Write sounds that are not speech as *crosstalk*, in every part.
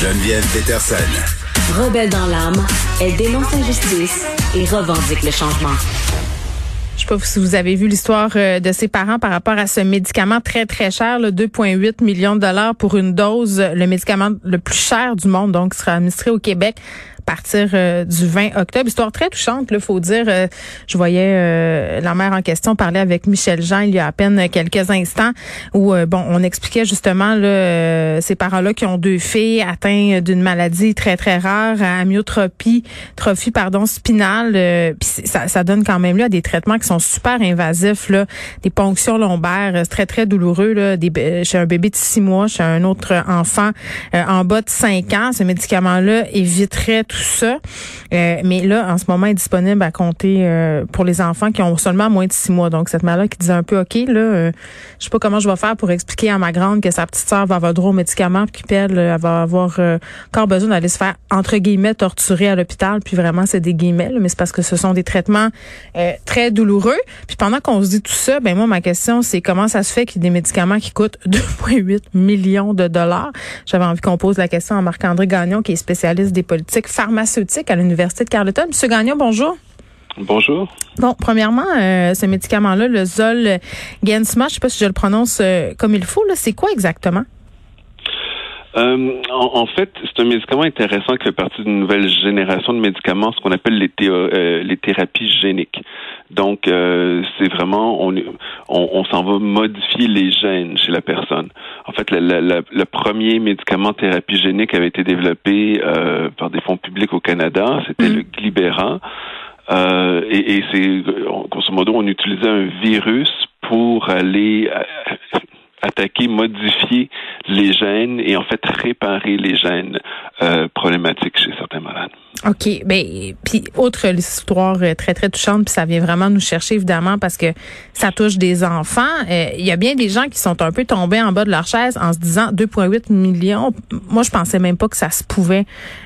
Geneviève Peterson. Rebelle dans l'âme, elle dénonce l'injustice et revendique le changement. Je sais pas si vous avez vu l'histoire euh, de ses parents par rapport à ce médicament très très cher, 2,8 millions de dollars pour une dose, le médicament le plus cher du monde, donc qui sera administré au Québec partir euh, du 20 octobre. Histoire très touchante, il faut dire. Euh, je voyais euh, la mère en question parler avec Michel Jean il y a à peine quelques instants où bon, on expliquait justement là, ces parents-là qui ont deux filles atteintes d'une maladie très très rare, amyotropie, trophie pardon spinale. ça, ça donne quand même là des traitements qui sont super invasifs là, des ponctions lombaires, c'est très très douloureux là, des, chez un bébé de six mois, chez un autre enfant en bas de cinq ans. Ce médicament-là éviterait tout ça. Euh, mais là, en ce moment, est disponible à compter euh, pour les enfants qui ont seulement moins de six mois. Donc, cette mère-là qui disait un peu, OK, là, euh, je sais pas comment je vais faire pour expliquer à ma grande que sa petite sœur va avoir droit aux médicaments, puis qu'elle elle va avoir encore besoin d'aller se faire, entre guillemets, torturer à l'hôpital. Puis vraiment, c'est des guillemets, mais c'est parce que ce sont des traitements très douloureux. Puis pendant qu'on se dit tout ça, ben moi, ma question, c'est comment ça se fait qu'il y ait des médicaments qui coûtent *laughs* 2,8 millions de dollars? J'avais envie qu'on pose la question à Marc-André Gagnon, qui est spécialiste des politiques pharmaceutique à l'Université de Carleton. Monsieur Gagnon, bonjour. Bonjour. Bon, premièrement, euh, ce médicament-là, le Zol Gensma, je ne sais pas si je le prononce euh, comme il faut, c'est quoi exactement? Euh, en, fait, c'est un médicament intéressant qui fait partie d'une nouvelle génération de médicaments, ce qu'on appelle les, euh, les thérapies géniques. Donc, euh, c'est vraiment, on, on, s'en va modifier les gènes chez la personne. En fait, le premier médicament thérapie génique avait été développé par des fonds publics au Canada. C'était mm. le Glibera. et, et c'est, grosso modo, on utilisait un virus pour aller attaquer, modifier les gènes et en fait réparer les gènes euh, problématiques chez certains malades. OK. Ben, puis autre histoire euh, très, très touchante, puis ça vient vraiment nous chercher, évidemment, parce que ça touche des enfants. Euh, il y a bien des gens qui sont un peu tombés en bas de leur chaise en se disant 2,8 millions. Moi, je pensais même pas que ça se pouvait,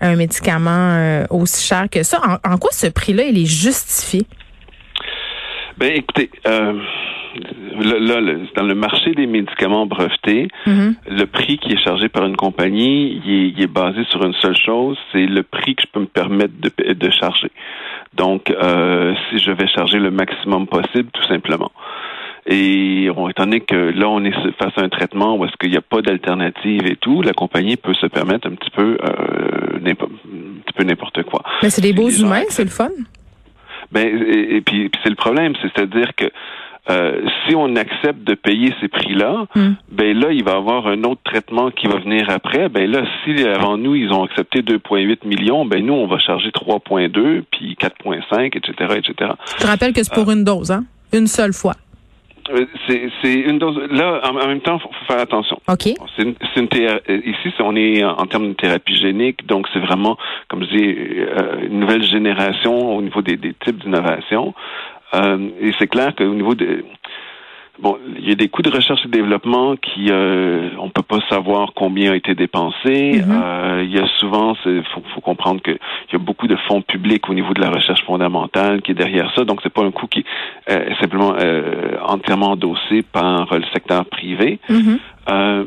un médicament aussi cher que ça. En, en quoi ce prix-là, il est justifié? Ben, écoutez, là, dans le marché des médicaments brevetés, mhm. le prix qui est chargé par une compagnie, il est, basé sur une seule chose, c'est le prix que je peux me permettre de, de charger. Donc, euh, si je vais charger le maximum possible, tout simplement. Et étant donné que là, on est face à un traitement où est-ce qu'il n'y a pas d'alternative et tout, la compagnie peut se permettre un petit peu, euh, un petit peu n'importe quoi. Mais c'est des beaux humains, c'est le fun. Ben, et, puis c'est le problème, c'est-à-dire que euh, si on accepte de payer ces prix-là, hmm. ben là, il va y avoir un autre traitement qui va venir après. Ben là, si avant nous, ils ont accepté 2,8 millions, ben nous, on va charger 3,2, puis 4,5, etc., etc. Je te rappelle que c'est pour une dose, hein? Une seule fois. Euh, c'est une dose. Là, en, même temps, faut, faut faire attention. Ok. C'est une, une euh, ici, on est en, termes de thérapie génique, donc c'est vraiment, comme je dis, une nouvelle génération au niveau des, des types d'innovation. Euh, et c'est clair qu'au niveau de Bon, il y a des coûts de recherche et développement qui euh, on peut pas savoir combien a été dépensé. Mhm. euh, il y a souvent, il faut, faut, comprendre qu'il y a beaucoup de fonds publics au niveau de la recherche fondamentale qui est derrière ça. Donc c'est pas un coût qui est simplement euh, entièrement endossé par le secteur privé. Euh,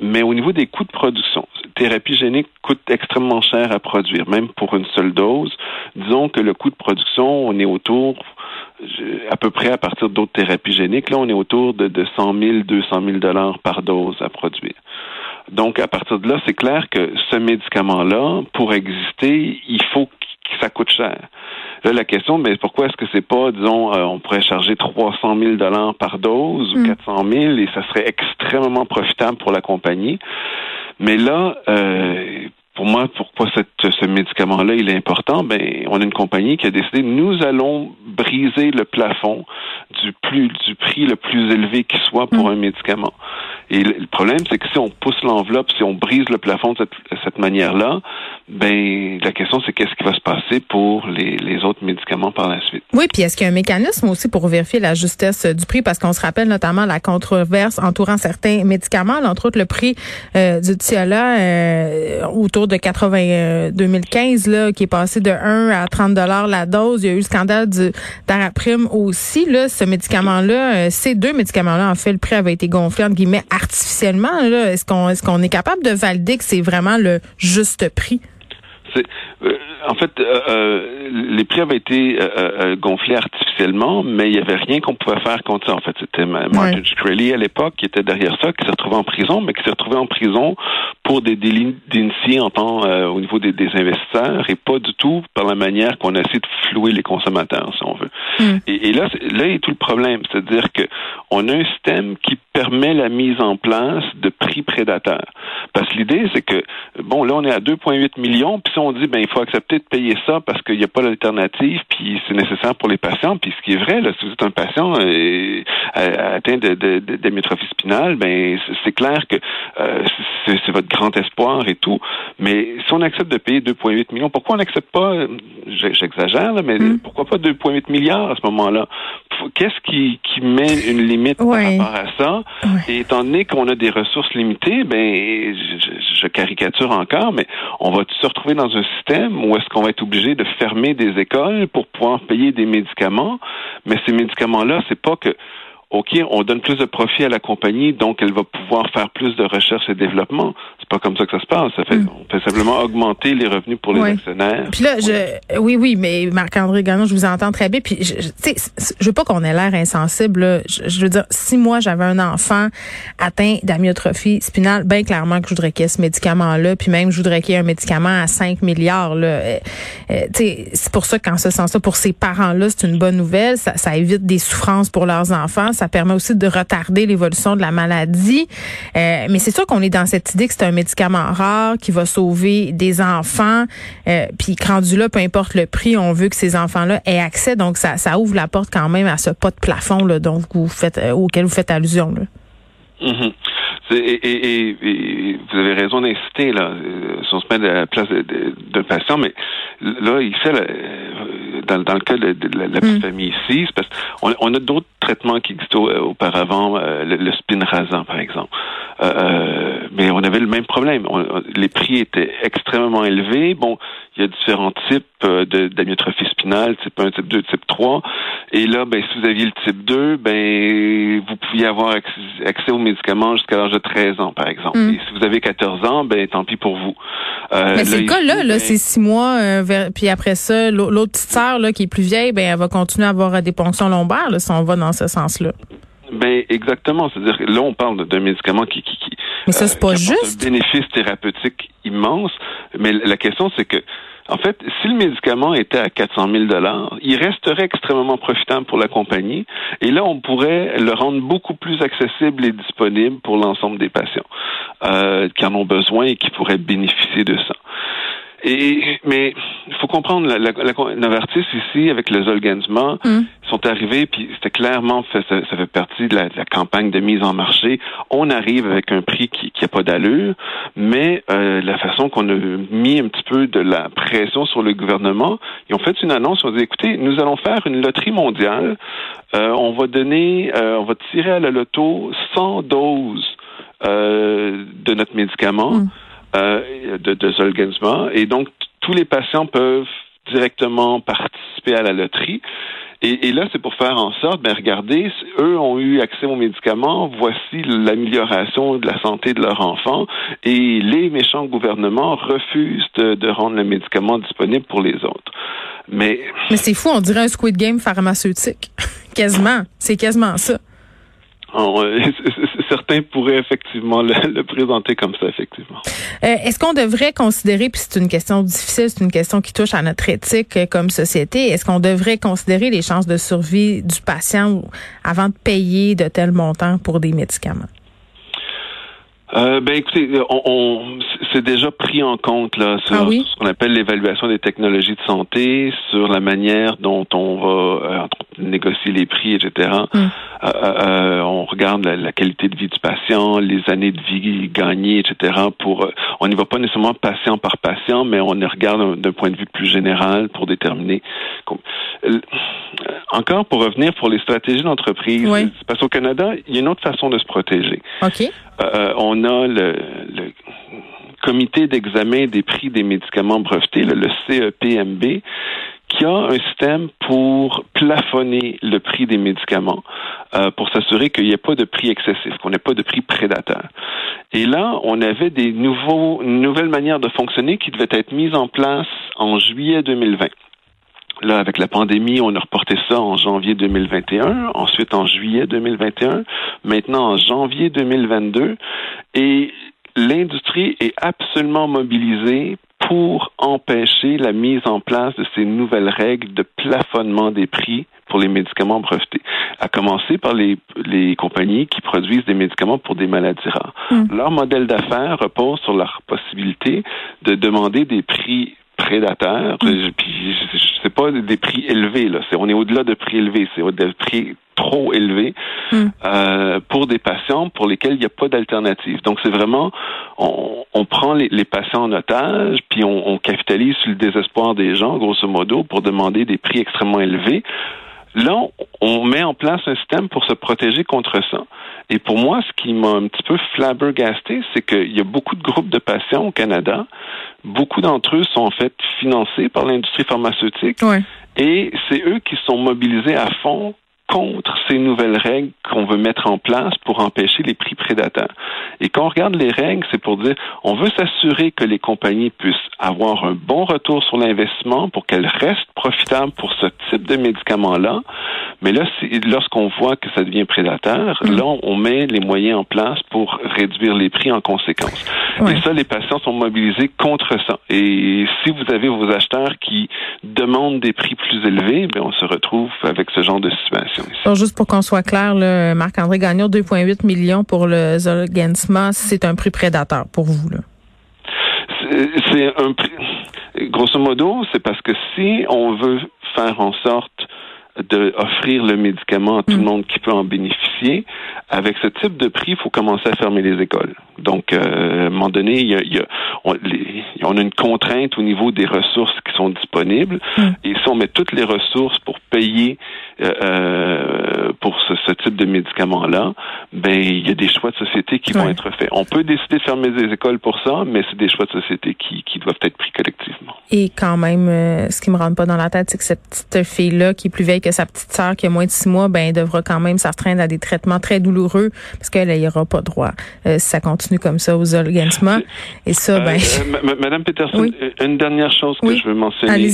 mais au niveau des coûts de production, thérapie génique coûte extrêmement cher à produire, même pour une seule dose. Disons que le coût de production, on est autour à peu près à partir d'autres thérapies géniques, là, on est autour de, de 100 000, 200 000 dollars par dose à produire. Donc, à partir de là, c'est clair que ce médicament-là, pour exister, il faut que ça coûte cher. Là, la question, mais pourquoi est-ce que c'est pas, disons, euh, on pourrait charger 300 000 dollars par dose ou 400 hmm. 000 et ça serait extrêmement profitable pour la compagnie. Mais là, euh, pour moi, pourquoi cette, ce médicament-là il est important? Ben, on a une compagnie qui a décidé nous allons briser le plafond du plus du prix le plus élevé qui soit pour mm. un médicament. Et le, problème, c'est que si on pousse l'enveloppe, si on brise le plafond de cette, cette manière-là, ben la question c'est qu'est-ce qui va se passer pour les, les autres médicaments par la suite. Oui, puis est-ce qu'il y a un mécanisme aussi pour vérifier la justesse du prix? Parce qu'on se rappelle notamment la controverse entourant certains médicaments, entre autres le prix euh, du Tiola euh, autour de 80 2015 là qui est passé de 1 à 30 dollars la dose, il y a eu le scandale du Daraprim aussi là, ce médicament là, euh, ces deux médicaments là en fait le prix avait été gonflé entre guillemets artificiellement là, est-ce qu'on est-ce qu'on est capable de valider que c'est vraiment le juste prix? Euh, en fait, euh, euh, les prix avaient été gonflés artificiellement, mais il n'y avait rien qu'on pouvait faire contre ça. En fait, c'était Martin Shkreli à l'époque qui était derrière ça, qui s'est retrouvé en prison, mais qui s'est retrouvé en prison pour des délits d'initiés en temps au niveau des, investisseurs et pas du tout par la manière qu'on a essayé de flouer les consommateurs, si on veut. Hmm. Et, et, là, là est tout le problème, c'est-à-dire que on a un système qui permet la mise en place de prix prédateurs. Parce que l'idée, c'est que bon, là, on est à 2,8 millions, puis on dit, ben, il faut accepter de payer ça parce qu'il n'y a pas d'alternative, puis c'est nécessaire pour les patients. Puis ce qui est vrai, là, si vous êtes un patient euh, atteint d'amyotrophie de, spinale, ben, c'est clair que euh, c'est votre grand espoir et tout. Mais si on accepte de payer 2,8 millions, pourquoi on n'accepte pas, j'exagère, mais mm. pourquoi pas 2,8 milliards à ce moment-là? Qu'est-ce qui, qui met une limite par rapport à ça? Et étant donné qu'on a des ressources limitées, ben, je, je caricature encore, mais on va se retrouver dans un système où est-ce qu'on va être obligé de fermer des écoles pour pouvoir payer des médicaments, mais ces médicaments-là, c'est pas que OK, on donne plus de profit à la compagnie, donc elle va pouvoir faire plus de recherche et développement. C'est pas comme ça que ça se passe. Ça fait, hmm. On peut simplement augmenter les revenus pour les actionnaires. Puis là, je, oui, oui, mais Marc-André Gagnon, je vous entends très bien. Puis, je, je, je veux pas qu'on ait l'air insensible. Je, veux dire, si moi j'avais un enfant atteint d'amyotrophie spinale, bien clairement que je voudrais qu'il y ait ce médicament-là, puis même je voudrais qu'il y ait un médicament à 5 milliards. Là. Euh, euh, c'est pour ça qu'en ce sens-là, pour ces parents-là, c'est une bonne nouvelle. Ça, ça évite des souffrances pour leurs enfants ça permet aussi de retarder l'évolution de la maladie. Euh, mais c'est sûr qu'on est dans cette idée que c'est un médicament rare qui va sauver des enfants. Euh, puis rendu là, peu importe le prix, on veut que ces enfants-là aient accès. Donc ça, ça ouvre la porte quand même à ce pas de plafond là, dont vous faites, euh, auquel vous faites allusion. Là. Mm-hmm. Et, vous avez raison d'inciter, là, euh, si on se met à la place de, de, patient, mais là, il fait, dans, dans le cas de, la, petite mm. famille ici, c'est parce qu'on on a d'autres traitements qui existaient auparavant, euh, le, spin rasant, par exemple. Euh, mais on avait le même problème. les prix étaient extrêmement élevés. Bon, il y a différents types d'amyotrophie spinale, type 1, type 2, type 3. Et là, ben, si vous aviez le type 2, ben, vous pouviez avoir accès, aux médicaments jusqu'à l'âge de 13 ans, par exemple. Mm. Et si vous avez 14 ans, ben, tant pis pour vous. Euh, mais c'est le cas là, là, c'est six mois, euh, puis après ça, l'autre petite sœur là qui est plus vieille, ben, elle va continuer à avoir des ponctions lombaires, là, si on va dans ce sens-là. Ben exactement, c'est-à-dire que là on parle d'un médicament qui qui, qui mais ça c'est pas juste. Un bénéfice thérapeutique immense, mais la question c'est que en fait, si le médicament était à 400 000 dollars, il resterait extrêmement profitable pour la compagnie. Et là, on pourrait le rendre beaucoup plus accessible et disponible pour l'ensemble des patients euh, qui en ont besoin et qui pourraient bénéficier de ça. Et, mais il faut comprendre, la, la, Novartis ici, avec le Zolgensma, mm. sont arrivés, puis c'était clairement, ça, ça, fait partie de la, campagne de mise en marché. On arrive avec un prix qui n'a pas d'allure, mais euh, la façon qu'on a mis un petit peu de la pression sur le gouvernement, ils ont fait une annonce, ils ont dit, écoutez, nous allons faire une loterie mondiale, euh, on va donner, euh, on va tirer à la loto 100 doses de notre médicament. Mm. Euh, de, de Zolgensma. Et donc, tous les patients peuvent directement participer à la loterie. Et, là, c'est pour faire en sorte, ben regardez, eux ont eu accès aux médicaments, voici l'amélioration de la santé de leur enfant, et les méchants gouvernements refusent de, de rendre le médicament disponible pour les autres. Mais, Mais c'est fou, on dirait un Squid Game pharmaceutique. *laughs* quasiment. C'est quasiment ça. *laughs* certains pourraient effectivement le, présenter comme ça, effectivement. Euh, est-ce qu'on devrait considérer, puis c'est une question difficile, c'est une question qui touche à notre éthique euh, comme société, est-ce qu'on devrait considérer les chances de survie du patient avant de payer de tels montants pour des médicaments? Euh, ben écoutez, on, c'est déjà pris en compte là sur, ah ce qu'on appelle l'évaluation des technologies de santé, sur la manière dont on va négocier les prix, etc. Euh, euh, on regarde la, qualité de vie du patient, les années de vie gagnées, etc. Pour, on n'y va pas nécessairement patient par patient, mais on les regarde d'un point de vue plus général pour déterminer. Encore pour revenir pour les stratégies d'entreprise, parce qu'au Canada, il y a une autre façon de se protéger. On a le, le comité d'examen des prix des médicaments brevetés, le, CEPMB, qui a un système pour plafonner le prix des médicaments, euh, pour s'assurer qu'il n'y ait pas de prix excessif, qu'on n'ait pas de prix prédateur. Et là, on avait des nouveaux, nouvelles manières de fonctionner qui devaient être mises en place en juillet 2020. Là, avec la pandémie, on a reporté ça en janvier 2021, ensuite en juillet 2021, maintenant en janvier 2022. Et l'industrie est absolument mobilisée pour empêcher la mise en place de ces nouvelles règles de plafonnement des prix pour les médicaments brevetés, à commencer par les, les compagnies qui produisent des médicaments pour des maladies rares. Hmm. Leur modèle d'affaires repose sur leur possibilité de demander des prix prédateurs, mm. puis c'est pas des prix élevés là, c'est on est au-delà de prix élevés, c'est des prix trop élevé hmm. euh, pour des patients pour lesquels il n'y a pas d'alternative. Donc c'est vraiment on, on prend les, les, patients en otage, puis on, on capitalise sur le désespoir des gens, grosso modo, pour demander des prix extrêmement élevés. Là, on met en place un système pour se protéger contre ça. Et pour moi, ce qui m'a un petit peu flabbergasté, c'est qu'il y a beaucoup de groupes de patients au Canada. Beaucoup d'entre eux sont en fait financés par l'industrie pharmaceutique. Ouais. Et c'est eux qui sont mobilisés à fond contre ces nouvelles règles qu'on veut mettre en place pour empêcher les prix prédateurs. Et quand on regarde les règles, c'est pour dire on veut s'assurer que les compagnies puissent avoir un bon retour sur l'investissement pour qu'elles restent profitables pour ce type de médicaments-là. Mais là, lorsqu'on voit que ça devient prédateur, mm. là, on met les moyens en place pour réduire les prix en conséquence. Et ça, les patients sont mobilisés contre ça. Et si vous avez vos acheteurs qui demandent des prix plus élevés, bien, on se retrouve avec ce genre de situation juste pour qu'on soit clair, Marc-André Gagnon, 2,8 millions pour le Zolgensma, c'est un prix prédateur pour vous, là. C'est un prix. Grosso modo, c'est parce que si on veut faire en sorte d'offrir le médicament à tout le mm. monde qui peut en bénéficier. Avec ce type de prix, il faut commencer à fermer les écoles. Donc, euh, à un moment donné, il y a, il y a on, on, a une contrainte au niveau des ressources qui sont disponibles. Mm. Et si on met toutes les ressources pour payer euh, euh, pour ce, ce, type de médicament-là, ben il y a des choix de société qui vont être faits. On peut décider de fermer des écoles pour ça, mais c'est des choix de société qui, qui doivent être pris collectivement. Et quand même, euh, ce qui me rentre pas dans la tête, c'est que cette petite fille-là, qui est plus vieille que sa petite sœur, qui a moins de six mois, ben devra quand même s'affreindre à des traitements très douloureux, parce qu'elle n'y aura pas droit si ça continue comme ça aux organismes. Et ça, ben... Madame Peterson, une dernière chose que je veux mentionner.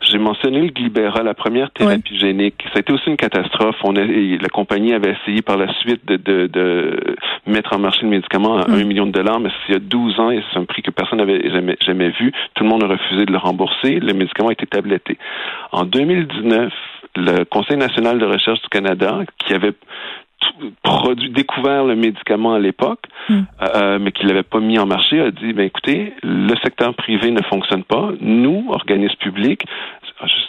J'ai mentionné le Glibera, la première thérapie génique. Ça a été aussi une catastrophe. On a, la compagnie avait essayé par la suite de, de, de mettre en marché le médicament à 1 mm. million de dollars, mais il y a 12 ans, et c'est un prix que personne n'avait jamais, jamais vu. Tout le monde a refusé de le rembourser. Le médicament a été tabletté. En 2019, le Conseil national de recherche du Canada, qui avait produit, découvert le médicament à l'époque, mm. euh, mais qu'il n'avait pas mis en marché, a dit, ben écoutez, le secteur privé ne fonctionne pas. Nous, organismes publics,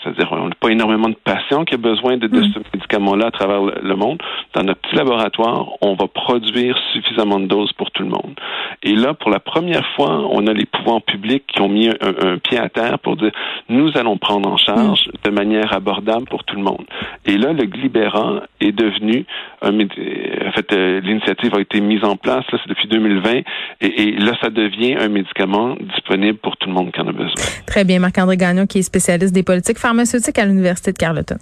c'est-à-dire on n'a pas énormément de patients qui ont besoin de, mm. ce médicament-là à travers le, monde. Dans notre petit laboratoire, on va produire suffisamment de doses pour tout le monde. Et là, pour la première fois, on a les pouvoirs publics qui ont mis un, pied à terre pour dire nous allons prendre en charge mm. de manière abordable pour tout le monde. Et là, le Glibera est devenu un en fait euh, l'initiative a été mise en place là c'est depuis 2020 et, et, là ça devient un médicament disponible pour tout le monde qui en a besoin. Très bien Marc-André Gagnon qui est spécialiste des politiques pharmaceutiques à l'université de Carleton.